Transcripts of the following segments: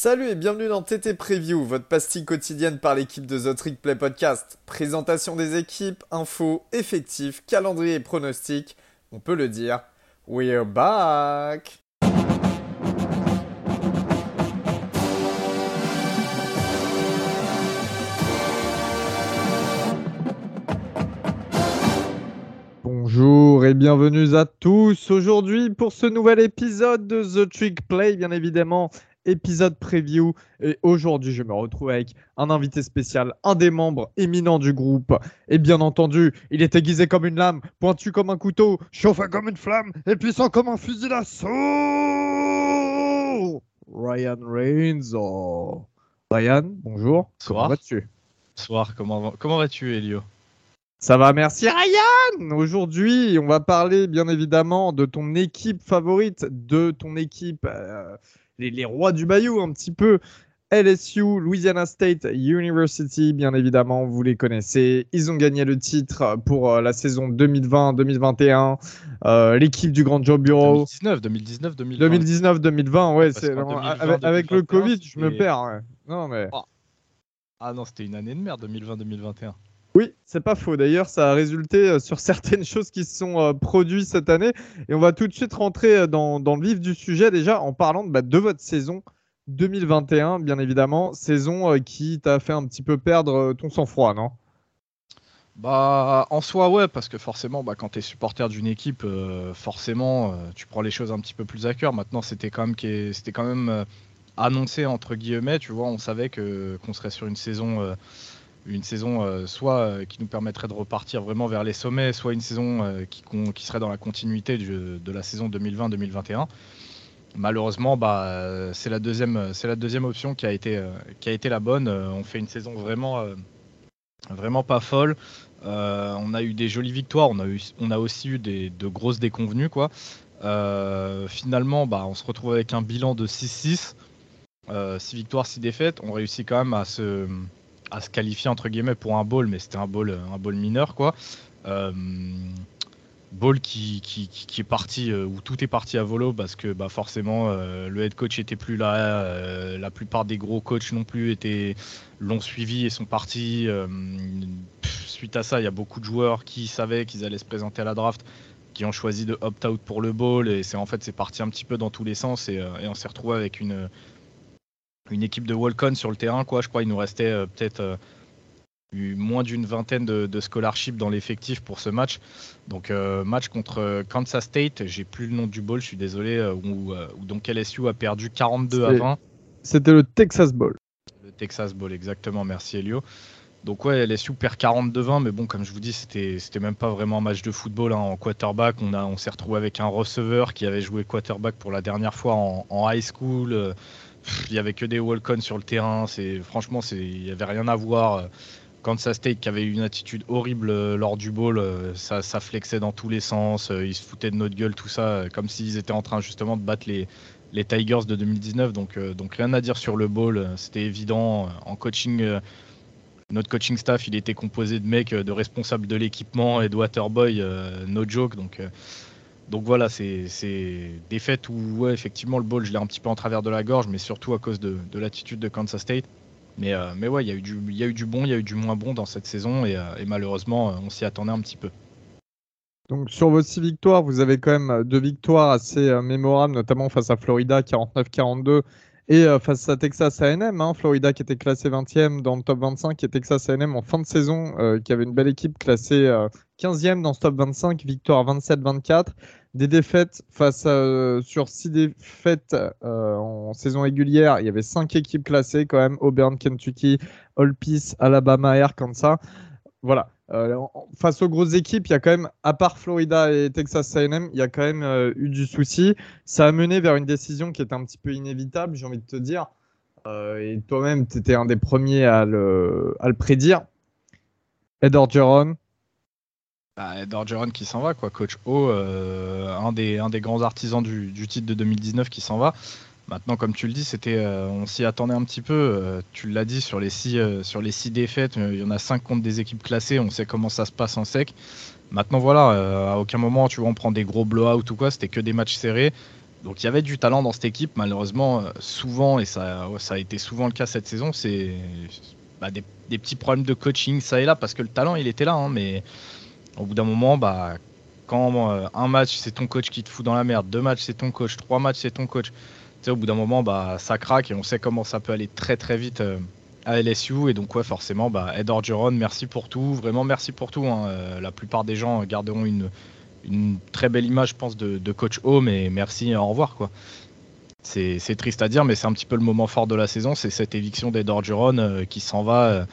Salut et bienvenue dans TT Preview, votre pastille quotidienne par l'équipe de The Trick Play Podcast. Présentation des équipes, infos, effectifs, calendrier et pronostics. On peut le dire, we're back! Bonjour et bienvenue à tous aujourd'hui pour ce nouvel épisode de The Trick Play, bien évidemment, épisode preview. Et aujourd'hui, je me retrouve avec un invité spécial, un des membres éminents du groupe. Et bien entendu, il est aiguisé comme une lame, pointu comme un couteau, chauffé comme une flamme et puissant comme un fusil d'assaut. Ryan Reigns. Oh. Ryan, bonjour. Soir. Comment vas-tu? Soir, comment, comment vas-tu, Elio? Ça va, merci Ryan. Aujourd'hui, on va parler bien évidemment de ton équipe favorite, de ton équipe, euh, les, les rois du Bayou un petit peu. LSU, Louisiana State University, bien évidemment, vous les connaissez. Ils ont gagné le titre pour euh, la saison 2020-2021. Euh, L'équipe du Grand Joe Bureau. 2019, 2019, 2020. 2019-2020, ouais. Parce c'est- qu'en 2020, avec, avec le 2021, Covid, je me perds. ouais. Non, mais. Ah non, c'était une année de merde, 2020-2021. Oui, c'est pas faux. D'ailleurs, ça a résulté euh, sur certaines choses qui se sont euh, produites cette année. Et on va tout de suite rentrer euh, dans, le vif du sujet déjà en parlant de, bah, votre saison 2021, bien évidemment. Saison qui t'a fait un petit peu perdre ton sang-froid, non? Bah, en soi, ouais, parce que forcément, bah, quand tu es supporter d'une équipe, forcément, tu prends les choses un petit peu plus à cœur. Maintenant, c'était quand même, annoncé, entre guillemets, tu vois, on savait qu'on serait sur une saison, une saison euh, soit euh, qui nous permettrait de repartir vraiment vers les sommets, soit une saison euh, qui, qui serait dans la continuité de la saison 2020-2021. Malheureusement, bah, euh, c'est la deuxième, la deuxième option qui a été, euh, qui a été la bonne. Euh, on fait une saison vraiment, euh, vraiment pas folle. Euh, on a eu des jolies victoires, on a, eu, on a aussi eu des, de grosses déconvenues. Quoi. Euh, finalement, bah, on se retrouve avec un bilan de 6-6, 6 victoires, 6 défaites. On réussit quand même à se, à se qualifier entre guillemets pour un bowl, mais c'était un bowl, un bowl mineur. Quoi. Euh, Ball qui, qui, qui- est parti, euh, où tout est parti à volo parce que bah, forcément euh, le head coach était plus là, la plupart des gros coachs non plus étaient l'ont suivi et sont partis. suite à ça, il y a beaucoup de joueurs qui savaient qu'ils allaient se présenter à la draft, qui ont choisi de opt-out pour le ball et c'est en fait c'est parti un petit peu dans tous les sens et on s'est retrouvé avec une une équipe de walk-on sur le terrain quoi. Je crois il nous restait euh, peut-être euh, eu moins d'une vingtaine de, de scholarships dans l'effectif pour ce match. Donc euh, match contre Kansas State, j'ai plus le nom du bowl, je suis désolé, où, où donc LSU a perdu 42 à C'est- 20. C'était le Texas Bowl. Le Texas Bowl, exactement, merci Elio. Donc ouais, LSU perd 42-20, mais bon, comme je vous dis, c'était c'était même pas vraiment un match de football. hein. En quarterback, on, a- on s'est retrouvé avec un receveur qui avait joué quarterback pour la dernière fois en, en high school. Il y avait que des walk-on sur le terrain. C'est Franchement, c'est- il y avait rien à voir. Kansas State qui avait eu une attitude horrible euh, lors du bowl, euh, ça, ça flexait dans tous les sens, euh, ils se foutaient de notre gueule, tout ça, comme s'ils étaient en train justement de battre les, les Tigers de 2019. Donc, donc rien à dire sur le bowl, c'était évident. En coaching, notre coaching staff, il était composé de mecs, de responsables de l'équipement et de waterboy, no joke. Donc, donc voilà, c'est des fêtes où effectivement le bowl, je l'ai un petit peu en travers de la gorge, mais surtout à cause de, de l'attitude de Kansas State. Mais, euh, mais ouais, il y, a eu du- il y a eu du bon, il y a eu du moins bon dans cette saison et, euh, malheureusement, euh, on s'y attendait un petit peu. Donc sur vos six victoires, vous avez quand même deux victoires assez mémorables, notamment face à Florida 49-42 et face à Texas A&M. hein. Florida qui était classé 20e dans le top 25 et Texas A&M en fin de saison qui avait une belle équipe classée euh, 15e dans ce top 25, victoire 27-24. Des défaites face à, euh, sur six défaites euh, en saison régulière, il y avait cinq équipes classées quand même Auburn, Kentucky, All Peace, Alabama et Arkansas. Voilà. Euh, face aux grosses équipes, il y a quand même, à part Florida et Texas A&M, il y a quand même eu du souci. Ça a mené vers une décision qui était un petit peu inévitable, j'ai envie de te dire. Et toi-même, tu étais un des premiers à le, à le prédire. Ed Orgeron, Bah, Ed Orgeron qui s'en va, quoi. Coach O, euh, un, des, grands artisans du, titre de 2019 qui s'en va. Maintenant, comme tu le dis, c'était, euh, on s'y attendait un petit peu. euh, tu l'as dit sur les six, sur les défaites, il y en a cinq contre des équipes classées. On sait comment ça se passe en sec. Maintenant, voilà, à aucun moment, tu on prend des gros blowouts ou quoi. C'était que des matchs serrés. Donc il y avait du talent dans cette équipe, malheureusement, souvent, et ça, ça a été souvent le cas cette saison, c'est bah, des, petits problèmes de coaching ça et là, parce que le talent il était là, hein, mais au bout d'un moment, bah, quand un match c'est ton coach qui te fout dans la merde, deux matchs c'est ton coach, trois matchs c'est ton coach, au bout d'un moment, bah, ça craque et on sait comment ça peut aller très très vite à LSU. Et donc, ouais, forcément, bah, Ed Orgeron, merci pour tout. Vraiment, merci pour tout. Hein. Euh, la plupart des gens garderont une, très belle image, je pense, de, coach home. Et merci, au revoir. quoi. C'est triste à dire, mais c'est un petit peu le moment fort de la saison. C'est cette éviction d'Ed Orgeron euh, qui s'en va.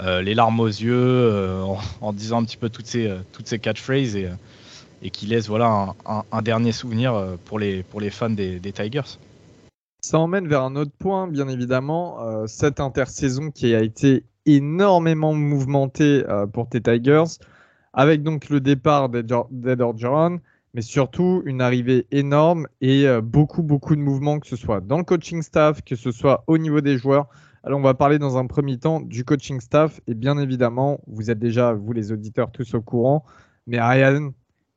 Euh, les larmes aux yeux, en, disant un petit peu toutes ces, toutes ces catchphrases et, qui laisse voilà, un, dernier souvenir pour les, pour les fans des Tigers. Ça emmène vers un autre point, bien évidemment, euh, cette intersaison qui a été énormément mouvementée euh, pour tes Tigers, avec donc le départ d'Ed Orgeron, mais surtout une arrivée énorme et euh, beaucoup, beaucoup de mouvements, que ce soit dans le coaching staff, que ce soit au niveau des joueurs. Alors, on va parler dans un premier temps du coaching staff, et bien évidemment, vous êtes déjà, vous les auditeurs, tous au courant, mais Ryan,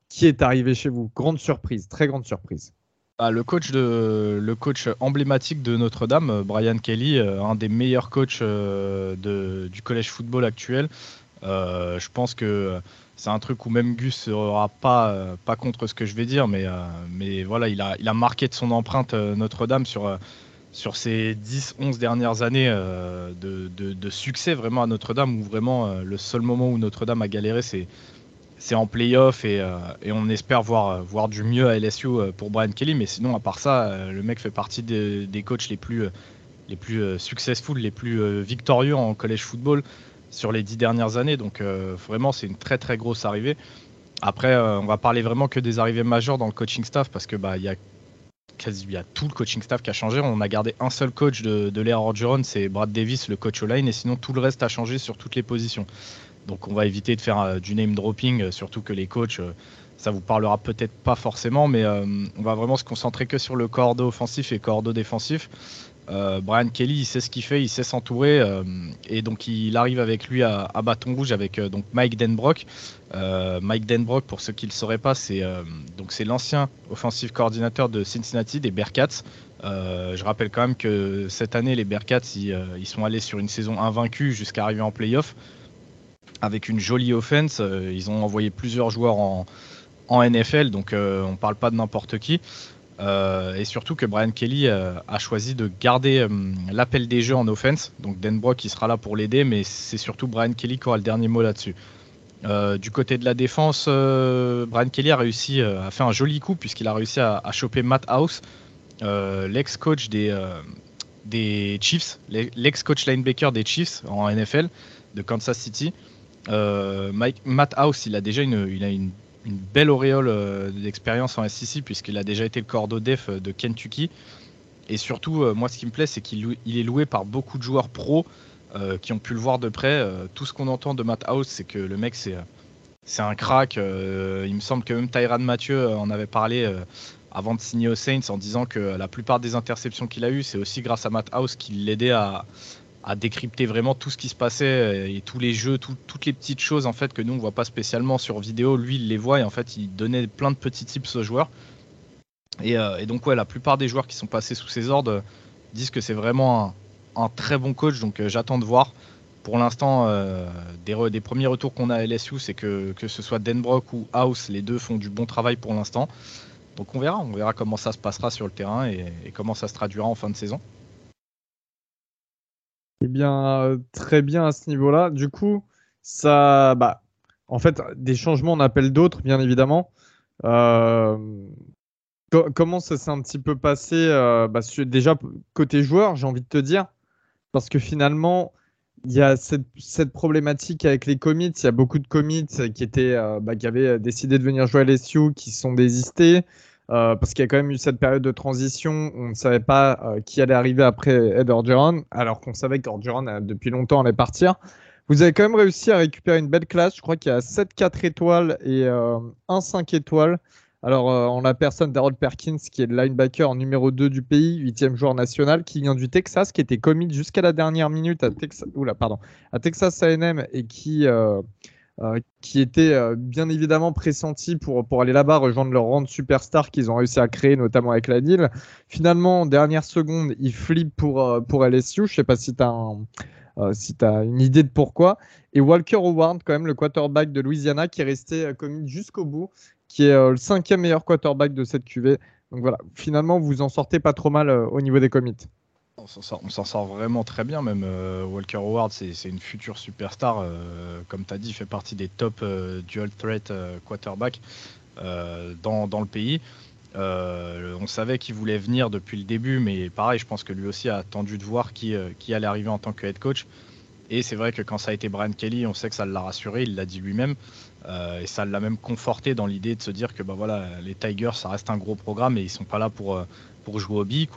qui est arrivé chez vous? Grande surprise, très grande surprise. Ah, le, coach de, le coach emblématique de Notre-Dame, euh, Brian Kelly, euh, un des meilleurs coachs euh, de, du collège football actuel. je pense que c'est un truc où même Gus sera pas, pas contre ce que je vais dire, mais, mais voilà, il a, il a marqué de son empreinte Notre-Dame sur, sur ces 10-11 dernières années de, de, succès vraiment à Notre-Dame, où vraiment le seul moment où Notre-Dame a galéré, c'est c'est en playoff et, euh, et, on espère voir, voir du mieux à LSU euh, pour Brian Kelly. Mais sinon, à part ça, euh, le mec fait partie des, coachs les plus, les plus successful, les plus victorieux en college football sur les dix dernières années. Donc vraiment, c'est une très très grosse arrivée. Après, on va parler vraiment que des arrivées majeures dans le coaching staff parce que bah y a quasi il y a tout le coaching staff qui a changé. On a gardé un seul coach de, de l'ère Orgeron, c'est Brad Davis, le coach online, et sinon tout le reste a changé sur toutes les positions. Donc on va éviter de faire euh, du name dropping, euh, surtout que les coachs, euh, ça vous parlera peut-être pas forcément, mais on va vraiment se concentrer que sur le cordeau offensif et cordeau défensif. Brian Kelly, il sait ce qu'il fait, il sait s'entourer, et donc il arrive avec lui à, bâton rouge avec donc Mike Denbrock. Mike Denbrock, pour ceux qui ne le sauraient pas, c'est donc l'ancien offensive coordinateur de Cincinnati des Bearcats. je rappelle quand même que cette année, les Bearcats, ils, ils sont allés sur une saison invaincue jusqu'à arriver en playoff avec une jolie offense. Euh, ils ont envoyé plusieurs joueurs en, NFL, donc euh, on ne parle pas de n'importe qui. Euh, et surtout que Brian Kelly a choisi de garder l'appel des jeux en offense. Donc Denbrock qui sera là pour l'aider, mais c'est surtout Brian Kelly qui aura le dernier mot là-dessus. du côté de la défense, Brian Kelly a réussi à faire un joli coup puisqu'il a réussi à, choper Matt House, l'ex-coach des, Chiefs, l'ex-coach linebacker des Chiefs en NFL de Kansas City. Euh, Matt House, il a déjà une, il a une, belle auréole euh, d'expérience en SEC puisqu'il a déjà été le cordeau def euh, de Kentucky. Et surtout, moi, ce qui me plaît, c'est qu'il est loué par beaucoup de joueurs pros qui ont pu le voir de près. tout ce qu'on entend de Matt House, c'est que le mec, c'est c'est un crack. il me semble que même Tyran Mathieu en avait parlé avant de signer aux Saints en disant que la plupart des interceptions qu'il a eues, c'est aussi grâce à Matt House qui l'aidait à, à décrypter vraiment tout ce qui se passait euh, et tous les jeux, toutes les petites choses en fait que nous on voit pas spécialement sur vidéo. Lui il les voit et en fait il donnait plein de petits tips aux joueurs. Et, euh, donc ouais, la plupart des joueurs qui sont passés sous ses ordres disent que c'est vraiment un, très bon coach. Donc euh, j'attends de voir. Pour l'instant, des, premiers retours qu'on a à LSU, c'est que que ce soit Denbrock ou House, les deux font du bon travail pour l'instant. Donc on verra, on verra comment ça se passera sur le terrain et comment ça se traduira en fin de saison. Eh bien, euh, très bien à ce niveau-là. Du coup, ça, bah, en fait, des changements, on appelle d'autres, bien évidemment. Euh, comment ça s'est un petit peu passé euh, bah, Déjà, côté joueur, j'ai envie de te dire, parce que finalement, il y a cette, problématique avec les commits. Il y a beaucoup de commits qui, étaient, bah, qui avaient décidé de venir jouer à LSU, qui sont désistés. Euh, parce qu'il y a quand même eu cette période de transition on ne savait pas euh, qui allait arriver après Ed Orgeron, alors qu'on savait qu'Orgeron, euh, depuis longtemps, allait partir. Vous avez quand même réussi à récupérer une belle classe. Je crois qu'il y a 7 4 étoiles et un 5 étoiles. Alors, en la personne d'Harold Perkins, qui est le linebacker numéro 2 du pays, 8 joueur national, qui vient du Texas, qui était commis jusqu'à la dernière minute à Texas, pardon, à Texas AM et qui qui était bien évidemment pressenti pour, pour aller là-bas rejoindre leur rang de superstar qu'ils ont réussi à créer, notamment avec la deal. Finalement, en dernière seconde, ils flippent pour, pour LSU. Je sais pas si tu as, si une idée de pourquoi. Et Walker Howard, quand même, le quarterback de Louisiana, qui est resté commis jusqu'au bout, qui est le cinquième meilleur quarterback de cette QV. Donc voilà, finalement, vous en sortez pas trop mal au niveau des commits. On s'en sort, vraiment très bien, même euh, Walker Howard, c'est une future superstar, euh, comme tu as dit, fait partie des top euh, dual threat quarterback dans, le pays. on savait qu'il voulait venir depuis le début, mais pareil, je pense que lui aussi a attendu de voir qui, allait arriver en tant que head coach. Et c'est vrai que quand ça a été Brian Kelly, on sait que ça l'a rassuré, il l'a dit lui-même. et ça l'a même conforté dans l'idée de se dire que bah les Tigers, ça reste un gros programme et ils sont pas là pour, jouer au billes.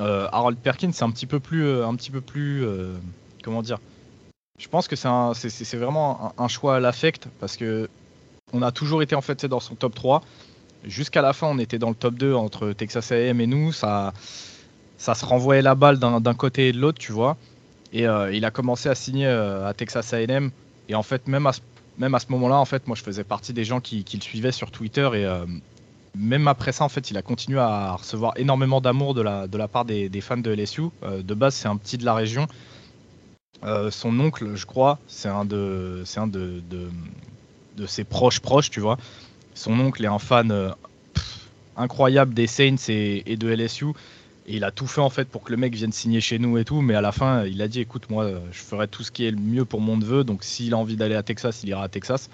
Euh, Harold Perkins, c'est un petit peu plus, euh, un petit peu plus, euh, comment dire? Je pense que c'est vraiment un, choix à l'affect parce que on a toujours été en dans son top 3. Jusqu'à la fin, on était dans le top 2 entre Texas A&M et nous. Ça, se renvoyait la balle d'un côté et de l'autre, tu vois. Et il a commencé à signer à Texas A&M. Et en fait, même à ce, moment-là, en fait, moi, je faisais partie des gens qui, qui le suivaient sur Twitter et même après ça, en fait, il a continué à recevoir énormément d'amour de la, de la part des, fans de LSU. Euh, de base, c'est un petit de la région. Euh, son oncle, je crois, c'est un de, c'est un de, de, ses proches proches, tu vois. Son oncle est un fan euh, incroyable des Saints et, de LSU. Et il a tout fait en fait pour que le mec vienne signer chez nous et tout. Mais à la fin, il a dit écoute, moi, je ferai tout ce qui est le mieux pour mon neveu. Donc s'il a envie d'aller à Texas, il ira à Texas.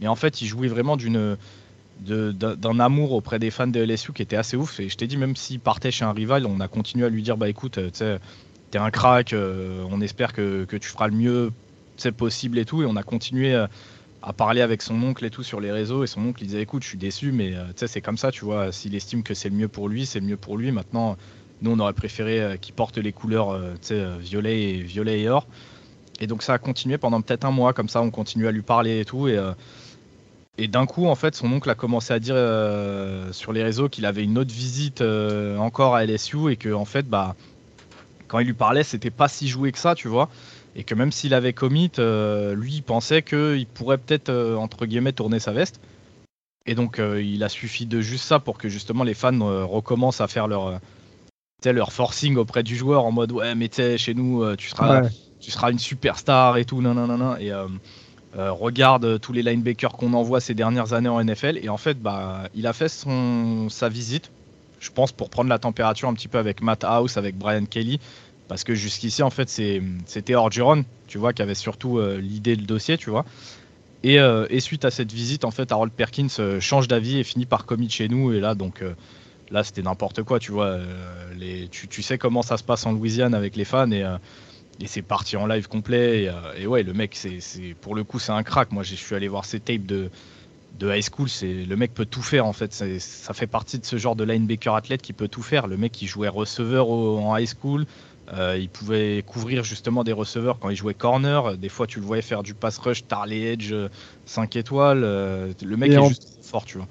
Et en fait, il jouait vraiment d'une d'un amour auprès des fans de LSU qui était assez ouf. Et je t'ai dit, même s'il partait chez un rival, on a continué à lui dire bah écoute, tu t'es un crack, euh, on espère que, tu feras le mieux possible et tout. Et on a continué à, parler avec son oncle et tout sur les réseaux. Et son oncle il disait écoute, je suis déçu, mais euh, c'est comme ça, tu vois. S'il estime que c'est le mieux pour lui, c'est le mieux pour lui. Maintenant, nous, on aurait préféré euh, qu'il porte les couleurs violet, et, violet et or. Et donc ça a continué pendant peut-être un mois, comme ça on continue à lui parler et tout. Et, et d'un coup, en fait, son oncle a commencé à dire euh, sur les réseaux qu'il avait une autre visite euh, encore à LSU et que, en fait, bah, quand il lui parlait, c'était pas si joué que ça, tu vois. Et que même s'il avait commit, euh, lui, il pensait qu'il pourrait peut-être, entre guillemets, tourner sa veste. Et donc, il a suffi de juste ça pour que justement les fans recommencent à faire leur, leur forcing auprès du joueur en mode ouais, mais tu chez nous, tu seras, tu seras une superstar et tout, non. Et euh, regarde tous les linebackers qu'on envoie ces dernières années en NFL. Et en fait, bah, il a fait son, sa visite, je pense, pour prendre la température un petit peu avec Matt House, avec Brian Kelly. Parce que jusqu'ici, en fait, c'était Orgeron, tu vois, qui avait surtout euh, l'idée du dossier, tu vois. Euh, et, suite à cette visite, en fait, Harold Perkins change d'avis et finit par commit chez nous. Et là, donc, là, c'était n'importe quoi, tu vois. Les, tu, tu, sais comment ça se passe en Louisiane avec les fans. Et et c'est parti en live complet. Et, euh, ouais, le mec, c'est, pour le coup, c'est un crack. Moi, je suis allé voir ses tapes de, de high school. C'est, le mec peut tout faire en fait. ça fait partie de ce genre de linebacker athlète qui peut tout faire. Le mec, il jouait receveur en high school. Euh, il pouvait couvrir justement des receveurs quand il jouait corner. Des fois, tu le voyais faire du pass rush, tarley edge, 5 étoiles. Euh, le mec est juste trop fort, tu vois.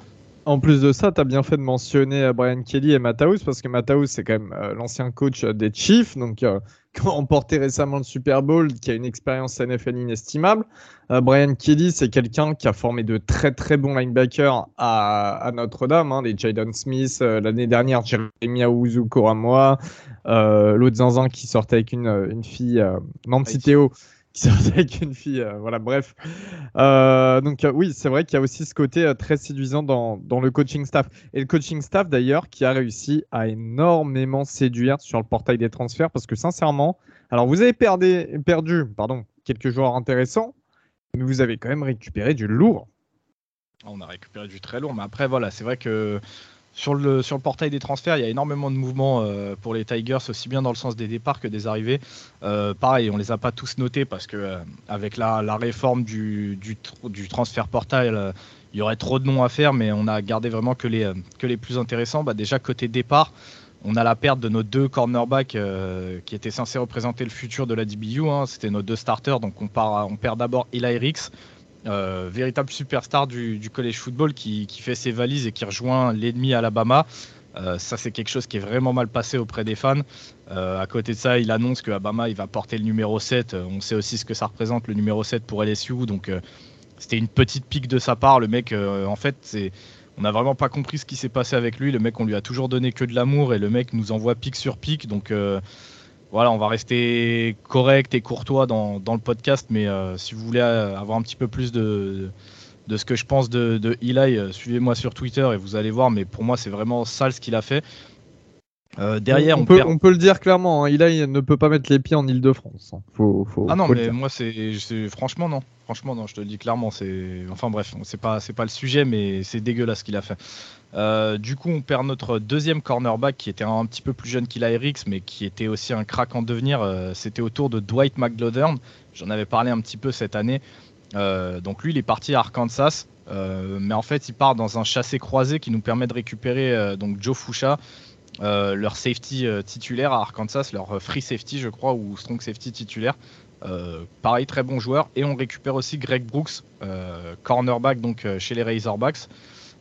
En plus de ça, tu as bien fait de mentionner Brian Kelly et Matthaus parce que Matthaus, c'est quand même l'ancien coach des Chiefs. Donc, qui ont remporté récemment le Super Bowl, qui a une expérience NFL inestimable. Euh, Brian Kelly, c'est quelqu'un qui a formé de très très bons linebackers à, Notre-Dame, hein, les Jadon Smith, euh, l'année dernière Jeremy Aouzou Koramoa, euh, l'autre Zanzan qui sortait avec une, une fille, Nancy Théo, avec une fille. Euh, voilà, bref. Euh, donc euh, oui, c'est vrai qu'il y a aussi ce côté très séduisant dans, dans, le coaching staff. Et le coaching staff d'ailleurs qui a réussi à énormément séduire sur le portail des transferts parce que sincèrement, alors vous avez perdu, perdu pardon, quelques joueurs intéressants, mais vous avez quand même récupéré du lourd. On a récupéré du très lourd, mais après voilà, c'est vrai que sur le, portail des transferts, il y a énormément de mouvements euh, pour les Tigers, aussi bien dans le sens des départs que des arrivées. Euh, pareil, on les a pas tous notés parce que euh, avec la, réforme du, transfert portail, il y aurait trop de noms à faire, mais on a gardé vraiment que les, plus intéressants. Bah, déjà, côté départ, on a la perte de nos deux cornerbacks qui étaient censés représenter le futur de la DBU. Hein. C'était nos deux starters, donc on perd d'abord Eli Ricks euh, véritable superstar du, college football qui, fait ses valises et qui rejoint l'ennemi Alabama. Euh, ça, c'est quelque chose qui est vraiment mal passé auprès des fans. Euh, à côté de ça, il annonce que Alabama il va porter le numéro 7. On sait aussi ce que ça représente, le numéro 7 pour LSU. Donc, c'était une petite pique de sa part. Le mec, en fait, c'est on n'a vraiment pas compris ce qui s'est passé avec lui. Le mec, on lui a toujours donné que de l'amour et le mec nous envoie pique sur pique. Donc voilà, on va rester correct et courtois dans, le podcast, mais euh, si vous voulez euh, avoir un petit peu plus de, ce que je pense de, de Eli, euh, suivez-moi sur Twitter et vous allez voir, mais pour moi c'est vraiment sale ce qu'il a fait. Derrière, on, peut, on, peut, le dire clairement, hein, Eli ne peut pas mettre les pieds en Ile-de-France. Hein. ah non, mais moi c'est franchement non. Franchement non, je te le dis clairement. C'est enfin bref, c'est pas pas le sujet, mais c'est dégueulasse ce qu'il a fait. Euh, du coup, on perd notre deuxième cornerback qui était un, petit peu plus jeune qu'il Eriks, mais qui était aussi un crack en devenir. Euh, c'était au tour de Dwight McLaughlin. J'en avais parlé un petit peu cette année. Euh, donc lui, il est parti à Arkansas, mais en fait, il part dans un chassé croisé qui nous permet de récupérer donc Joe Foucha, leur safety titulaire à Arkansas, leur free safety, je crois, ou strong safety titulaire. pareil, très bon joueur. Et on récupère aussi Greg Brooks, cornerback donc chez les Razorbacks.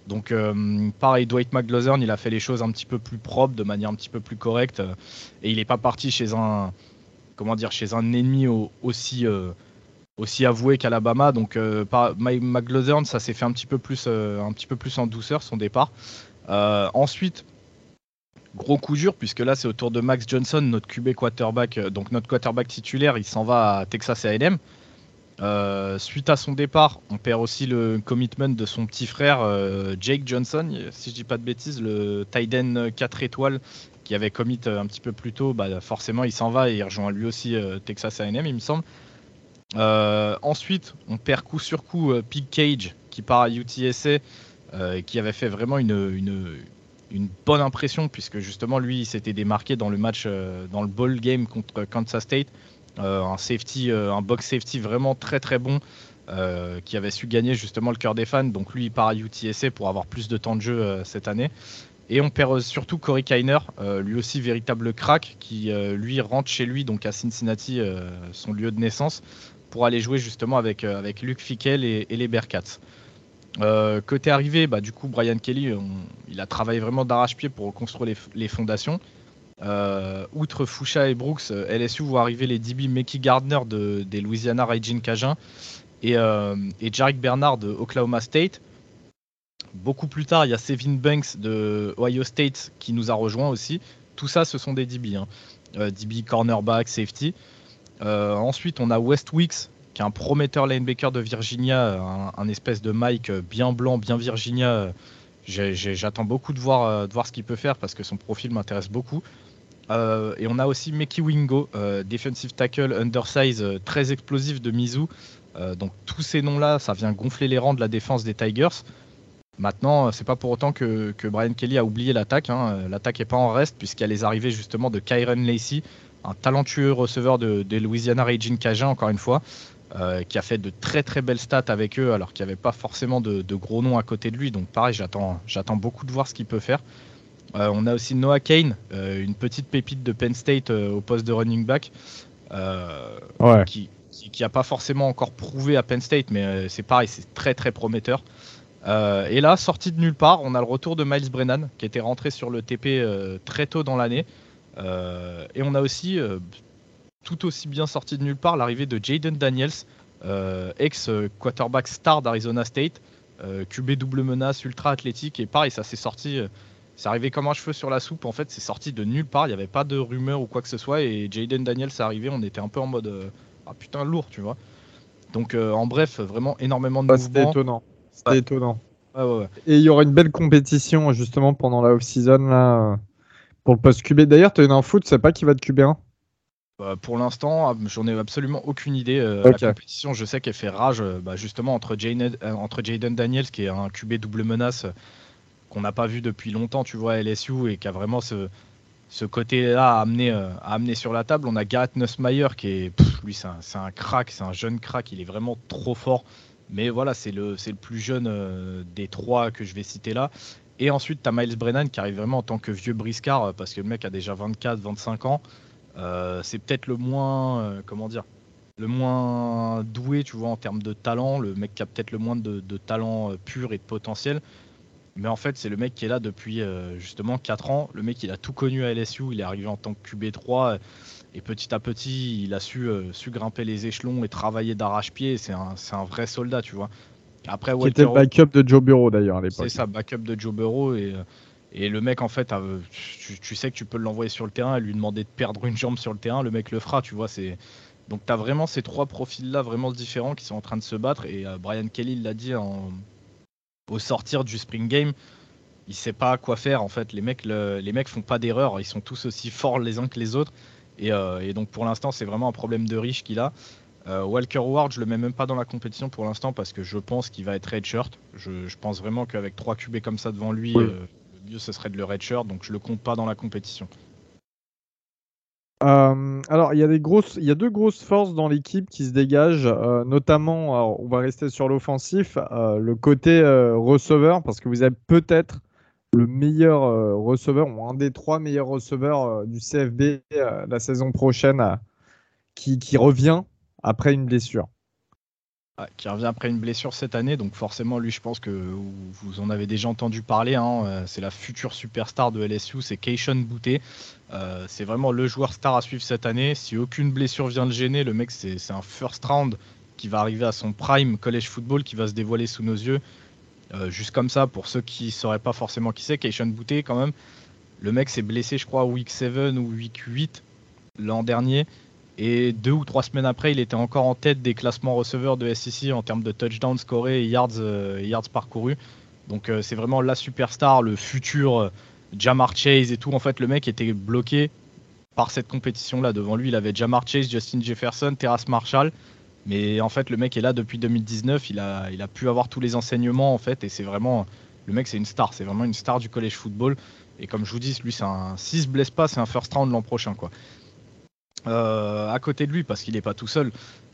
Donc euh, pareil, Dwight McGlothern, il a fait les choses un petit peu plus propres, de manière un petit peu plus correcte, euh, et il n'est pas parti chez un, comment dire, chez un ennemi aussi, euh, aussi avoué qu'Alabama. Donc Mike McGlothern, ça s'est fait un petit peu plus, un petit peu plus en douceur son départ. ensuite, gros coup dur, puisque là c'est au tour de Max Johnson, notre QB quarterback, donc notre quarterback titulaire, il s'en va à Texas A&M. Euh, suite à son départ, on perd aussi le commitment de son petit frère euh, Jake Johnson, si je dis pas de bêtises, le Tiden 4 étoiles qui avait commit euh, un petit peu plus tôt. Bah, forcément, il s'en va et il rejoint lui aussi Texas A&M, il me semble. ensuite, on perd coup sur coup Pig Cage qui part à UTSA, qui avait fait vraiment une, bonne impression puisque justement lui, il s'était démarqué dans le match, dans le ball game contre Kansas State. Euh, un safety, euh, un box safety vraiment très très bon. Euh, qui avait su gagner justement le cœur des fans. Donc lui, il part à pour avoir plus de temps de jeu cette année. Et on perd surtout Corey Kiner, lui aussi véritable crack, qui lui rentre chez lui, donc à Cincinnati, son lieu de naissance, pour aller jouer justement avec, avec Luke Fickel et, les Bearcats. Côté arrivé, bah, du coup, Brian Kelly, il a travaillé vraiment d'arrache-pied pour reconstruire les fondations. Euh, outre Foucha et Brooks, euh, LSU voit arriver les DB Mickey Gardner de, des Louisiana Raging Cajun et, euh, et Jarek Bernard de Oklahoma State. Beaucoup plus tard, il y a Sevin Banks de Ohio State qui nous a rejoint aussi. Tout ça, ce sont des DB. Hein. DB, cornerback, safety. ensuite, on a West Weeks, qui est un prometteur linebacker de Virginia, un, espèce de Mike bien blanc, bien Virginia. J'attends beaucoup de voir, de voir ce qu'il peut faire parce que son profil m'intéresse beaucoup. Euh, et on a aussi Meki Wingo, euh, defensive tackle undersize euh, très explosif de Mizu. donc tous ces noms-là, ça vient gonfler les rangs de la défense des Tigers. Maintenant, c'est pas pour autant que, Brian Kelly a oublié l'attaque. Hein. L'attaque n'est pas en reste puisqu'il y a les arrivées justement de Kyron Lacey, un talentueux receveur de, Louisiana Raging Cajun encore une fois, qui a fait de très très belles stats avec eux alors qu'il n'y avait pas forcément de, de, gros noms à côté de lui. Donc pareil, j'attends beaucoup de voir ce qu'il peut faire. Euh, on a aussi Noah Kane, euh, une petite pépite de Penn State euh, au poste de running back, qui, qui, a pas forcément encore prouvé à Penn State, mais c'est pareil, c'est très très prometteur. et là, sorti de nulle part, on a le retour de Miles Brennan, qui était rentré sur le TP très tôt dans l'année. et on a aussi, tout aussi bien sorti de nulle part, l'arrivée de Jaden Daniels, ex-quarterback star d'Arizona State, QB double menace, ultra athlétique. Et pareil, ça s'est sorti c'est arrivé comme un cheveu sur la soupe. En fait, c'est sorti de nulle part. Il n'y avait pas de rumeur ou quoi que ce soit. Et Jaden Daniel, c'est arrivé. On était un peu en mode euh, ah putain lourd, tu vois. Donc euh, en bref, vraiment énormément de mouvements. C'était étonnant. C'était étonnant. et il y aura une belle compétition justement pendant la off-season là euh, pour le post QB. D'ailleurs, tu as une info, tu sais pas qui va être QB1 bah, pour l'instant, j'en ai absolument aucune idée. La compétition, je sais qu'elle fait rage bah, justement entre, entre Jaden Daniels, qui est un QB double menace, qu'on n'a pas vu depuis longtemps, tu vois, à LSU, et qui a vraiment ce, ce côté-là à amener, euh, à amener sur la table. On a Garrett Nussmeyer qui est, lui, c'est un, un, crack, c'est un jeune crack, il est vraiment trop fort. Mais voilà, c'est le, le plus jeune euh, des trois que je vais citer là. Et ensuite, tu as Miles Brennan qui arrive vraiment en tant que vieux briscard, euh, parce que le mec a déjà 24, 25 ans. C'est peut-être le moins, comment dire, le moins doué, tu vois, en termes de talent, le mec qui a peut-être le moins de, de talent pur et de potentiel. Mais en fait, c'est le mec qui est là depuis euh, justement 4 ans. Le mec, il a tout connu à LSU. Il est arrivé en tant que QB3. Et petit à petit, il a su, su grimper les échelons et travailler d'arrache-pied. C'est un, un, vrai soldat, tu vois. Après, Qui était le backup de Joe Bureau d'ailleurs à l'époque. C'est ça, backup de Joe Bureau. Et, et le mec, en fait, tu, sais que tu peux l'envoyer sur le terrain et lui demander de perdre une jambe sur le terrain. Le mec le fera, tu vois. C'est donc tu as vraiment ces trois profils-là vraiment différents qui sont en train de se battre. Et euh, Brian Kelly l'a dit au sortir du Spring Game, il sait pas quoi faire en fait. Les mecs, les mecs font pas d'erreur, ils sont tous aussi forts les uns que les autres. Et, euh, donc pour l'instant, c'est vraiment un problème de riche qu'il a. Euh, Walker Ward, je le mets même pas dans la compétition pour l'instant parce que je pense qu'il va être redshirt. Je, je pense vraiment qu'avec trois QB comme ça devant lui, le mieux ce serait de le redshirt. Donc je le compte pas dans la compétition. Euh, alors, il y, a deux grosses forces dans l'équipe qui se dégagent, euh, notamment, on va rester sur l'offensif, euh, le côté receveur, parce que vous avez peut-être le meilleur receveur, ou un des trois meilleurs receveurs du CFB la saison prochaine, qui revient après une blessure qui revient après une blessure cette année, donc forcément lui je pense que vous en avez déjà entendu parler, hein, euh, c'est la future superstar de LSU, c'est Keishon Boutte. Euh, c'est vraiment le joueur star à suivre cette année. Si aucune blessure vient le gêner, le mec c'est un first round qui va arriver à son prime college football qui va se dévoiler sous nos yeux. Euh, juste comme ça, pour ceux qui ne sauraient pas forcément qui c'est, Keishon Boutte quand même, le mec s'est blessé je crois week 7 ou week 8 l'an dernier. Et deux ou trois semaines après, il était encore en tête des classements receveurs de SEC en termes de touchdowns scorés et yards, euh, yards parcourus. Donc euh, c'est vraiment la superstar, le futur euh, Jamar Chase et tout. En fait, le mec était bloqué par cette compétition-là. Devant lui, il avait Jamar Chase, Justin Jefferson, Terrace Marshall. Mais en fait, le mec est là depuis 2019. Il a, il a pu avoir tous les enseignements en fait. Et c'est vraiment, le mec, c'est une star. C'est vraiment une star du college football. Et comme je vous dis, lui, c'est un, s'il se blesse pas, c'est un first round l'an prochain, quoi. Euh, à côté de lui, parce qu'il n'est pas tout seul,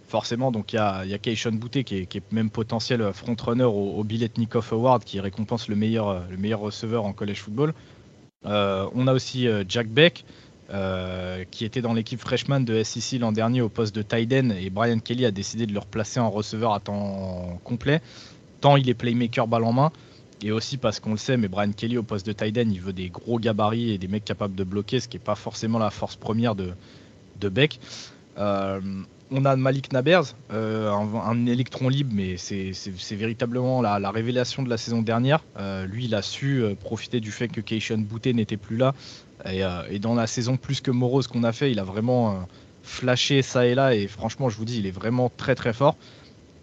forcément, donc il y a, y a Keishon Boutte qui est, même potentiel frontrunner au, au Biletnikov Award qui récompense le meilleur, le meilleur receveur en college football. Euh, on a aussi euh, Jack Beck qui était dans l'équipe freshman de SEC l'an dernier au poste de Tyden et Brian Kelly a décidé de le replacer en receveur à temps complet, tant il est playmaker balle en main. Et aussi parce qu'on le sait, mais Brian Kelly au poste de Tyden, il veut des gros gabarits et des mecs capables de bloquer, ce qui n'est pas forcément la force première de, de. Euh, on a Malik Nabers, euh, un, électron libre, mais c'est véritablement la, révélation de la saison dernière. Euh, lui, il a su profiter du fait que Keishon Boutte n'était plus là. Et, dans la saison plus que morose qu'on a fait, il a vraiment flashé ça et là. Et franchement, je vous dis, il est vraiment très très fort.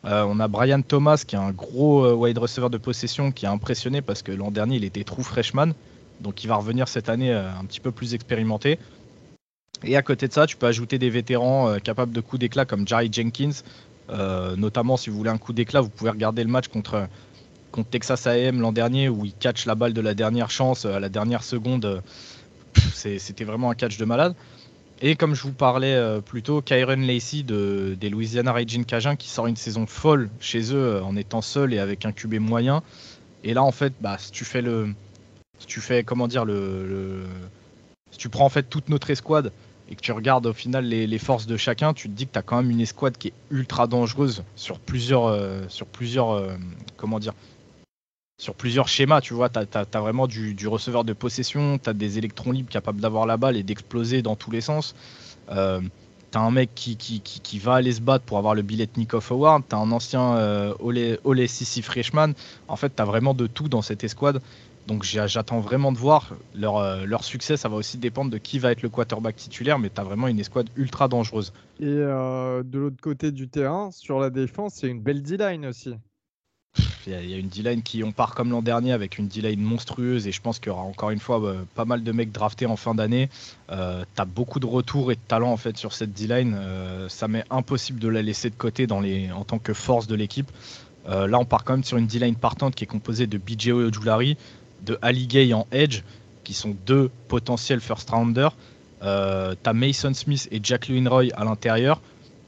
on a Brian Thomas, qui est un gros wide receiver de possession, qui a impressionné parce que l'an dernier, il était true freshman. Donc il va revenir cette année un petit peu plus expérimenté. Et à côté de ça, tu peux ajouter des vétérans euh, capables de coups d'éclat comme Jerry Jenkins. Euh, notamment, si vous voulez un coup d'éclat, vous pouvez regarder le match contre, contre Texas AM l'an dernier où il catch la balle de la dernière chance euh, à la dernière seconde. C'était vraiment un catch de malade. Et comme je vous parlais plus tôt, Kyron Lacey de, des Louisiana Raging Cajun qui sort une saison folle chez eux en étant seul et avec un QB moyen. Et là, en fait, bah, si tu fais le. Si tu fais, comment dire, le, le si tu prends en fait toute notre escouade et que tu regardes au final les, forces de chacun, tu te dis que tu as quand même une escouade qui est ultra dangereuse sur plusieurs, euh, sur plusieurs euh, comment dire, sur plusieurs schémas. Tu vois, tu as, vraiment du, receveur de possession, tu as des électrons libres capables d'avoir la balle et d'exploser dans tous les sens. Euh, tu as un mec qui, va aller se battre pour avoir le billet Nikov Award. Tu as un ancien Ole, Sissi Freshman. En fait, tu as vraiment de tout dans cette escouade. Donc j'attends vraiment de voir. Euh, leur, succès, ça va aussi dépendre de qui va être le quarterback titulaire, mais tu as vraiment une escouade ultra dangereuse. Et euh, de l'autre côté du terrain, sur la défense, il y a une belle D-line aussi. Il y, a une D-line qui, on part comme l'an dernier avec une D-line monstrueuse et je pense qu'il y aura encore une fois euh, pas mal de mecs draftés en fin d'année. tu as beaucoup de retours et de talent en fait sur cette D-line. ça m'est impossible de la laisser de côté dans les, en tant que force de l'équipe. là, on part quand même sur une D-line partante qui est composée de BJ Ojulari, de Ali Gay en edge, qui sont deux potentiels first rounders. Euh, T'as Mason Smith et Jacqueline Roy à l'intérieur.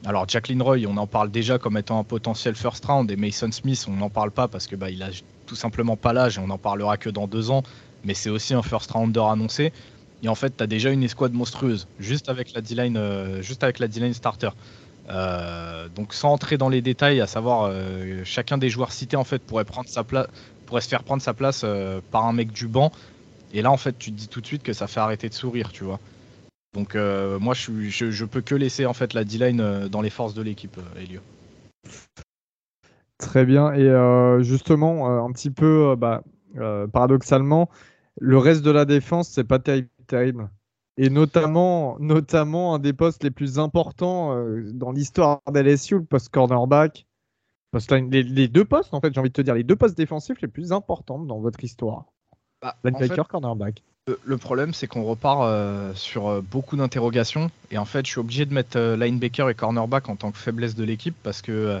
Alors Jacqueline Roy, on en parle déjà comme étant un potentiel first round, et Mason Smith, on n'en parle pas parce que bah, il a tout simplement pas l'âge et on n'en parlera que dans deux ans. Mais c'est aussi un first rounder annoncé. Et en fait, tu as déjà une escouade monstrueuse, juste avec la D-line, euh, juste avec la starter. Euh, donc sans entrer dans les détails, à savoir euh, chacun des joueurs cités en fait pourrait prendre sa place, pourrait se faire prendre sa place euh, par un mec du banc. Et là, en fait, tu te dis tout de suite que ça fait arrêter de sourire, tu vois. Donc moi, je, je, je, peux que laisser en fait la D-line dans les forces de l'équipe, Elio. Très bien. Et justement, un petit peu, bah, paradoxalement, le reste de la défense, c'est pas terrible. Et notamment, notamment un des postes les plus importants dans l'histoire d'LSU, le poste cornerback. Les, les, deux postes, en fait, j'ai envie de te dire, les deux postes défensifs les plus importants dans votre histoire. Bah, Linebacker, cornerback. Le, problème, c'est qu'on repart euh, sur euh, beaucoup d'interrogations. Et en fait, je suis obligé de mettre euh, linebacker et cornerback en tant que faiblesse de l'équipe parce que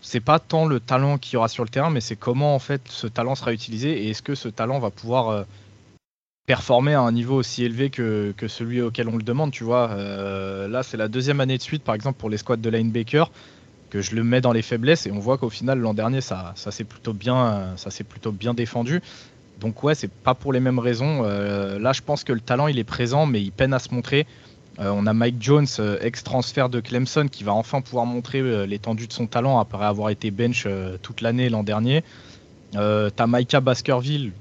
c'est pas tant le talent qu'il y aura sur le terrain, mais c'est comment en fait ce talent sera utilisé et est-ce que ce talent va pouvoir performer à un niveau aussi élevé que, que, celui auquel on le demande. Tu vois, là, c'est la deuxième année de suite, par exemple, pour les squads de linebacker que je le mets dans les faiblesses et on voit qu'au final l'an dernier ça, ça s'est plutôt bien ça plutôt bien défendu donc ouais, c'est pas pour les mêmes raisons. Euh, là, je pense que le talent, il est présent, mais il peine à se montrer. Euh, on a Mike Jones, euh, ex-transfert de Clemson, qui va enfin pouvoir montrer l'étendue de son talent après avoir été bench toute l'année l'an dernier. T'as Micah Baskerville,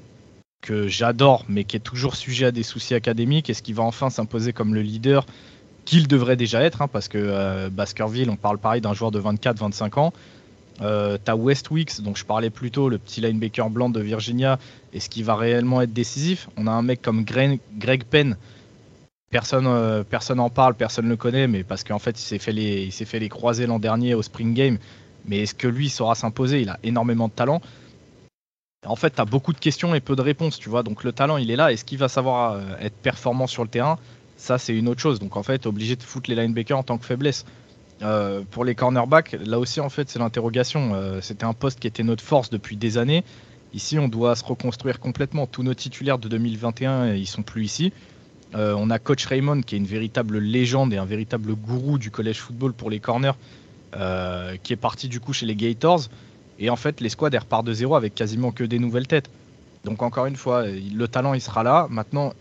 que j'adore, mais qui est toujours sujet à des soucis académiques. Est-ce qu'il va enfin s'imposer comme le leader qu'il devrait déjà être hein, Parce que Baskerville, on parle pareil d'un joueur de 24-25 ans. Euh, T'as Westwicks, dont je parlais plus tôt, le petit linebacker blanc de Virginia. Est-ce qu'il va réellement être décisif? On a un mec comme Greg, Penn. Personne, euh, personne parle, personne ne le connaît, mais parce qu'en fait, il s'est fait les, il fait les croiser l'an dernier au Spring Game. Mais est-ce que lui saura s'imposer? Il a énormément de talent. En fait, tu as beaucoup de questions et peu de réponses, tu vois. Donc le talent, il est là. Est-ce qu'il va savoir euh, être performant sur le terrain? Ça, c'est une autre chose. Donc en fait, obligé de foutre les linebackers en tant que faiblesse. Euh, pour les cornerbacks, là aussi en fait c'est l'interrogation. Euh, c'était un poste qui était notre force depuis des années. Ici on doit se reconstruire complètement. Tous nos titulaires de 2021 ils sont plus ici. Euh, on a coach Raymond qui est une véritable légende et un véritable gourou du collège football pour les corners, qui est parti du coup chez les Gators. Et en fait les squads elles repartent de zéro avec quasiment que des nouvelles têtes. Donc encore une fois, le talent il sera là. Maintenant,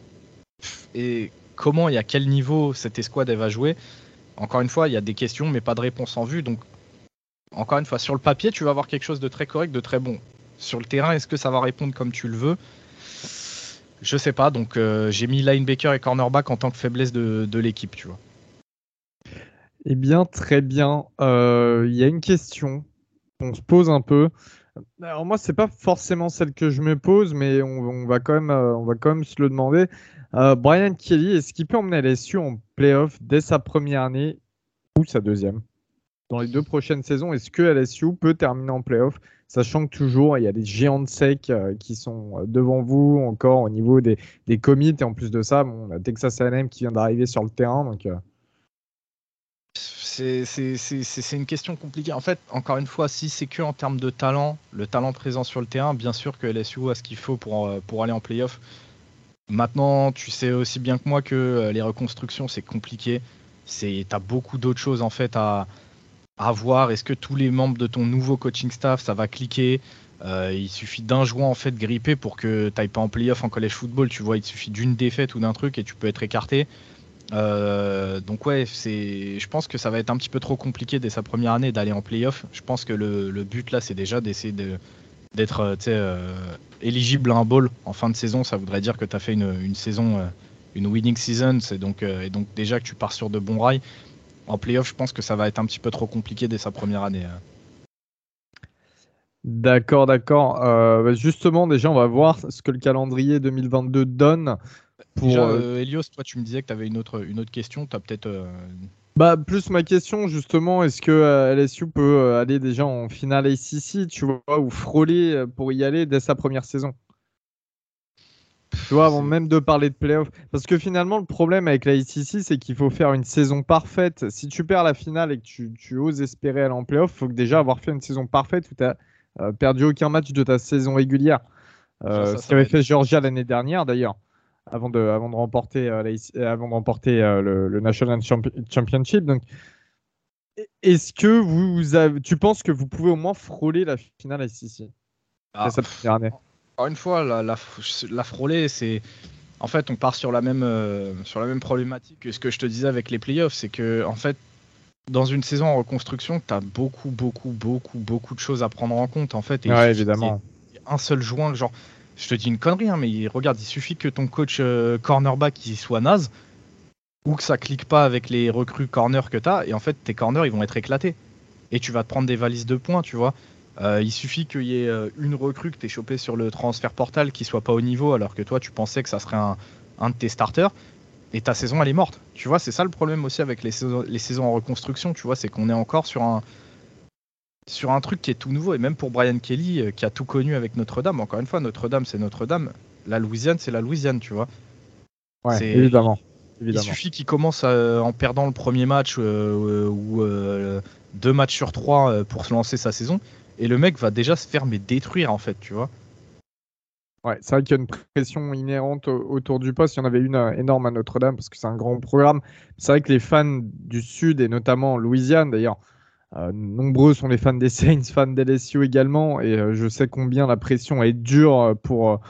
et comment et à quel niveau cette escouade va jouer encore une fois, il y a des questions, mais pas de réponse en vue. Donc, encore une fois, sur le papier, tu vas avoir quelque chose de très correct, de très bon. Sur le terrain, est-ce que ça va répondre comme tu le veux? Je sais pas. Donc, euh, j'ai mis linebacker et cornerback en tant que faiblesse de, l'équipe. Eh bien, très bien. Euh, il y a une question qu'on se pose un peu. Alors moi, c'est pas forcément celle que je me pose, mais on, va quand même, euh, on va quand même se le demander. Euh, Brian Kelly, est-ce qu'il peut emmener LSU en playoff dès sa première année ou sa deuxième? Dans les deux prochaines saisons, est-ce que LSU peut terminer en playoff Sachant que toujours, il y a des géants de sec euh, qui sont devant vous encore au niveau des, des commits. Et en plus de ça, on a Texas A&M qui vient d'arriver sur le terrain. Donc, c'est une question compliquée. En fait, encore une fois, si c'est que en termes de talent, le talent présent sur le terrain, bien sûr que LSU a ce qu'il faut pour, pour aller en playoff. Maintenant, tu sais aussi bien que moi que euh, les reconstructions, c'est compliqué. Tu as beaucoup d'autres choses en fait à, voir. Est-ce que tous les membres de ton nouveau coaching staff, ça va cliquer? Euh, Il suffit d'un joueur en fait grippé pour que tu pas en playoff en college football. Tu vois, il suffit d'une défaite ou d'un truc et tu peux être écarté. Euh, donc ouais, c'est, je pense que ça va être un petit peu trop compliqué dès sa première année d'aller en playoff. Je pense que le, but là, c'est déjà d'essayer de, d'être euh, euh, éligible à un bowl en fin de saison, ça voudrait dire que tu as fait une, saison, une winning season, c'est donc, et donc déjà que tu pars sur de bons rails. En playoff, je pense que ça va être un petit peu trop compliqué dès sa première année. Hein. D'accord, d'accord. Bah, justement, déjà, on va voir ce que le calendrier 2022 donne. Pour, déjà, Elios, toi, tu me disais que tu avais une autre, une autre question. Tu as peut-être bah, plus ma question, justement, est-ce que euh, LSU peut euh, aller déjà en finale ACC, tu vois, ou frôler euh, pour y aller dès sa première saison? Tu vois, avant même de parler de playoff. Parce que finalement, le problème avec la ACC, c'est qu'il faut faire une saison parfaite. Si tu perds la finale et que tu, oses espérer aller en playoff, il faut que déjà avoir fait une saison parfaite où tu n'as perdu aucun match de ta saison régulière. ce qu'avait fait Georgia l'année dernière, d'ailleurs avant de, avant de remporter, euh, euh, avant de remporter euh, le, National Championship. Donc, est-ce que vous avez, tu penses que vous pouvez au moins frôler la finale ici ah, Encore une fois, la, la, la frôler, c'est en fait, on part sur la même, sur la même problématique que ce que je te disais avec les playoffs. C'est que, en fait, dans une saison en reconstruction, tu as beaucoup, beaucoup, beaucoup, beaucoup de choses à prendre en compte. En fait, et ouais, évidemment. Un seul joint, genre, je te dis une connerie, hein, mais regarde, il suffit que ton coach euh, cornerback soit naze. ou que ça clique pas avec les recrues corner que tu as, et en fait tes corners ils vont être éclatés. Et tu vas te prendre des valises de points, tu vois. Euh, il suffit qu'il y ait euh, une recrue que tu chopé sur le transfert portal qui soit pas au niveau alors que toi tu pensais que ça serait un, de tes starters et ta saison elle est morte. Tu vois, c'est ça le problème aussi avec les saisons en reconstruction, tu vois, c'est qu'on est encore sur un, sur un truc qui est tout nouveau et même pour Brian Kelly euh, qui a tout connu avec Notre-Dame, encore une fois, Notre-Dame c'est Notre-Dame, la Louisiane c'est la Louisiane, tu vois. Ouais, évidemment. Il suffit qu'il commence en perdant le premier match ou deux matchs sur trois pour se lancer sa saison et le mec va déjà se faire mais détruire en fait, tu vois. Ouais, c'est vrai qu'il y a une pression inhérente autour du poste. Il y en avait une euh, énorme à Notre-Dame parce que c'est un grand programme. C'est vrai que les fans du Sud et notamment Louisiane, d'ailleurs, euh, nombreux sont les fans des Saints, fans des LSU également. Et euh, je sais combien la pression est dure pour,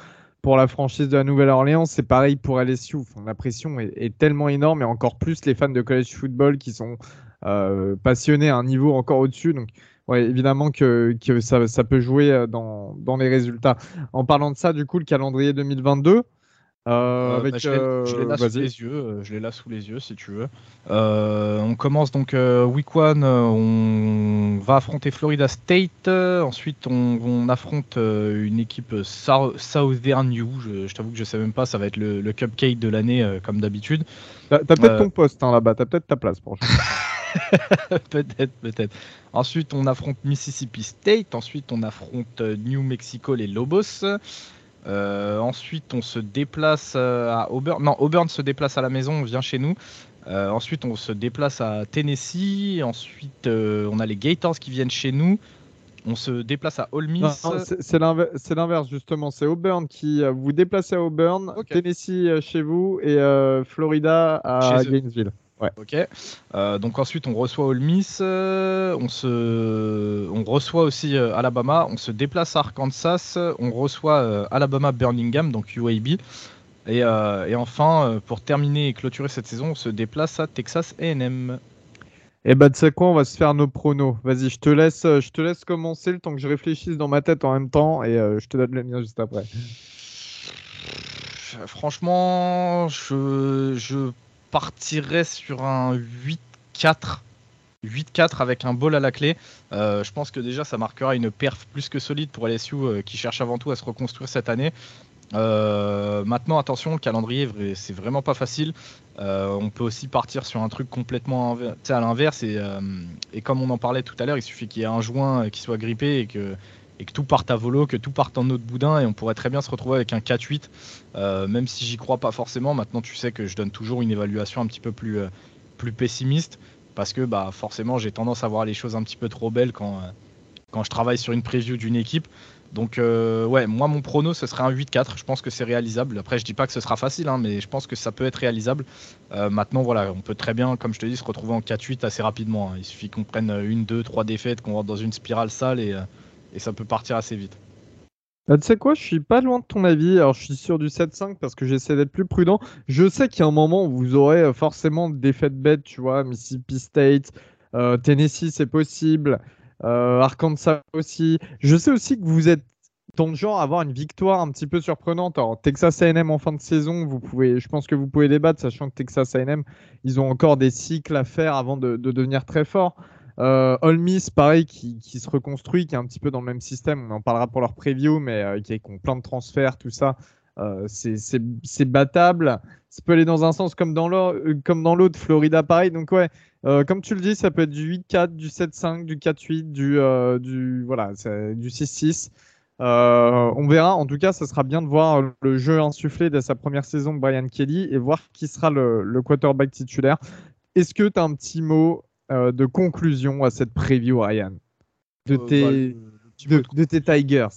pour la franchise de la Nouvelle-Orléans. C'est pareil pour LSU. la pression est, tellement énorme et encore plus les fans de college football qui sont passionnés à un niveau encore au-dessus. Donc, ouais, évidemment que, ça, peut jouer euh, dans, les résultats. En parlant de ça, du coup, le calendrier 2022. Euh, euh, avec, bah, je l'ai là sous les yeux, je l'ai là sous les yeux si tu veux. on commence donc week one, on va affronter Florida State, ensuite on, affronte une équipe Southern U, je, t'avoue que je sais même pas, ça va être le, cupcake de l'année comme d'habitude. T'as, peut-être ton poste hein, là-bas, t'as peut-être ta place pour peut-être, peut-être. Ensuite, on affronte Mississippi State. Ensuite, on affronte euh, New Mexico, les Lobos. Euh, ensuite, on se déplace euh, à Auburn. Non, Auburn se déplace à la maison, on vient chez nous. ensuite, on se déplace à Tennessee. Ensuite, on a les Gators qui viennent chez nous. On se déplace à Ole Miss. C'est l'inverse, justement. C'est Auburn qui vous déplacez à Auburn, Tennessee chez vous et Florida à Gainesville. Ok. Euh, donc ensuite, on reçoit Ole Miss, euh, on, se... on reçoit aussi euh, Alabama, on se déplace à Arkansas, on reçoit Alabama Birmingham, donc UAB. Et, et enfin, pour terminer et clôturer cette saison, on se déplace à Texas AM. Et eh bah, ben, tu sais quoi, on va se faire nos pronos. Vas-y, je te laisse, je te laisse commencer le temps que je réfléchisse dans ma tête en même temps et je te donne le mien juste après. Franchement, je, je partirais sur un 8-4. 8-4 avec un ball à la clé. Euh, je pense que déjà ça marquera une perf plus que solide pour LSU euh, qui cherche avant tout à se reconstruire cette année. Euh, maintenant, attention, le calendrier, c'est vraiment pas facile. on peut aussi partir sur un truc complètement à l'inverse. Et, et, comme on en parlait tout à l'heure, il suffit qu'il y ait un joint qui soit grippé et que et que tout parte à volo, que tout parte en autre boudin et on pourrait très bien se retrouver avec un 4-8, euh, même si j'y crois pas forcément. Maintenant, tu sais que je donne toujours une évaluation un petit peu plus, euh, plus pessimiste parce que bah, forcément, j'ai tendance à voir les choses un petit peu trop belles quand, euh, quand je travaille sur une preview d'une équipe. Donc, ouais, moi, mon prono, ce serait un 8-4. Je pense que c'est réalisable. Après, je dis pas que ce sera facile, hein, mais je pense que ça peut être réalisable. maintenant, voilà, on peut très bien, comme je te dis, se retrouver en 4-8 assez rapidement. Hein. Il suffit qu'on prenne une, deux, trois défaites, qu'on rentre dans une spirale sale et et ça peut partir assez vite. Bah, tu sais quoi, je suis pas loin de ton avis. Alors, je suis sur du 7-5 parce que j'essaie d'être plus prudent. Je sais qu'il y a un moment où vous aurez euh, forcément des fêtes bêtes, tu vois, Mississippi State, euh, Tennessee, c'est possible, euh, Arkansas aussi. Je sais aussi que vous êtes dans genre à avoir une victoire un petit peu surprenante. Alors, Texas A&M en fin de saison, vous pouvez, je pense que vous pouvez débattre, sachant que Texas A&M, ils ont encore des cycles à faire avant de, de devenir très forts. Euh, Miss, pareil, qui, se reconstruit, qui est un petit peu dans le même système. On en parlera pour leur preview, mais euh, qui, ont plein de transferts, tout ça. Euh, c'est battable. Ça peut aller dans un sens comme dans euh, l'autre. Florida, pareil. Donc, ouais, comme tu le dis, ça peut être du 8-4, du 7-5, du 4-8, du, du, voilà, du 6-6. on verra. En tout cas, ça sera bien de voir le jeu insufflé de sa première saison de Brian Kelly et voir qui sera le, le quarterback titulaire. Est-ce que tu as un petit mot euh, de conclusion à cette preview, Ryan. De, euh, tes, bah, de, tes Tigers.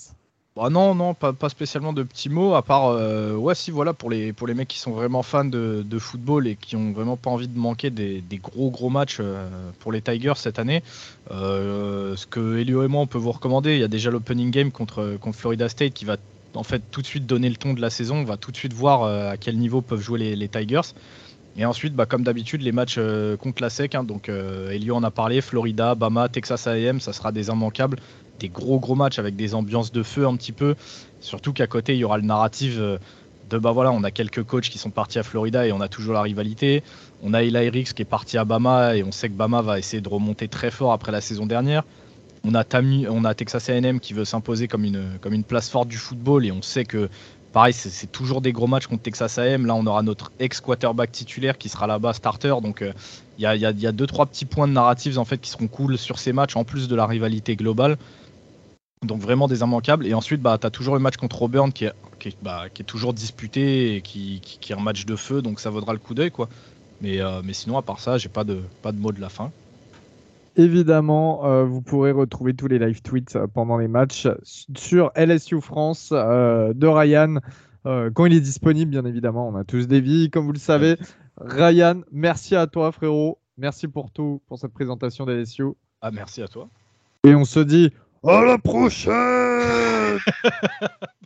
Bah non, non, pas, pas, spécialement de petits mots, à part, euh, ouais, si, voilà, pour les, pour les mecs qui sont vraiment fans de, de football et qui ont vraiment pas envie de manquer des, des gros, gros matchs pour les Tigers cette année, ce que Elio et moi, on peut vous recommander, il y a déjà l'opening game contre, contre Florida State qui va en fait tout de suite donner le ton de la saison, on va tout de suite voir à quel niveau peuvent jouer les, les Tigers. Et ensuite, bah, comme d'habitude, les matchs euh, contre la SEC. Hein, donc, euh, Elio en a parlé Florida, Bama, Texas AM, ça sera des immanquables. Des gros, gros matchs avec des ambiances de feu un petit peu. Surtout qu'à côté, il y aura le narratif de bah voilà, on a quelques coachs qui sont partis à Florida et on a toujours la rivalité. On a Eli Ricks qui est parti à Bama et on sait que Bama va essayer de remonter très fort après la saison dernière. On a, on a Texas A&M qui veut s'imposer comme une, comme une place forte du football et on sait que pareil, c'est toujours des gros matchs contre Texas A&M. Là, on aura notre ex-quarterback titulaire qui sera là-bas starter. Donc, euh, il y, a, y, a, deux, trois petits points de narratifs en fait qui seront cool sur ces matchs en plus de la rivalité globale. Donc vraiment des immanquables. Et ensuite, bah, tu as toujours le match contre Auburn qui est, bah, toujours disputé et qui, est un match de feu, donc ça vaudra le coup d'œil. euh, mais sinon, à part ça, j'ai pas de, pas de mot de la fin. Évidemment, euh, vous pourrez retrouver tous les live tweets euh, pendant les matchs sur LSU France de Ryan. quand il est disponible, bien évidemment, on a tous des vies, comme vous le savez. Ryan, merci à toi, frérot. Merci pour tout, pour cette présentation d'LSU. Ah, merci à toi. Et on se dit à la prochaine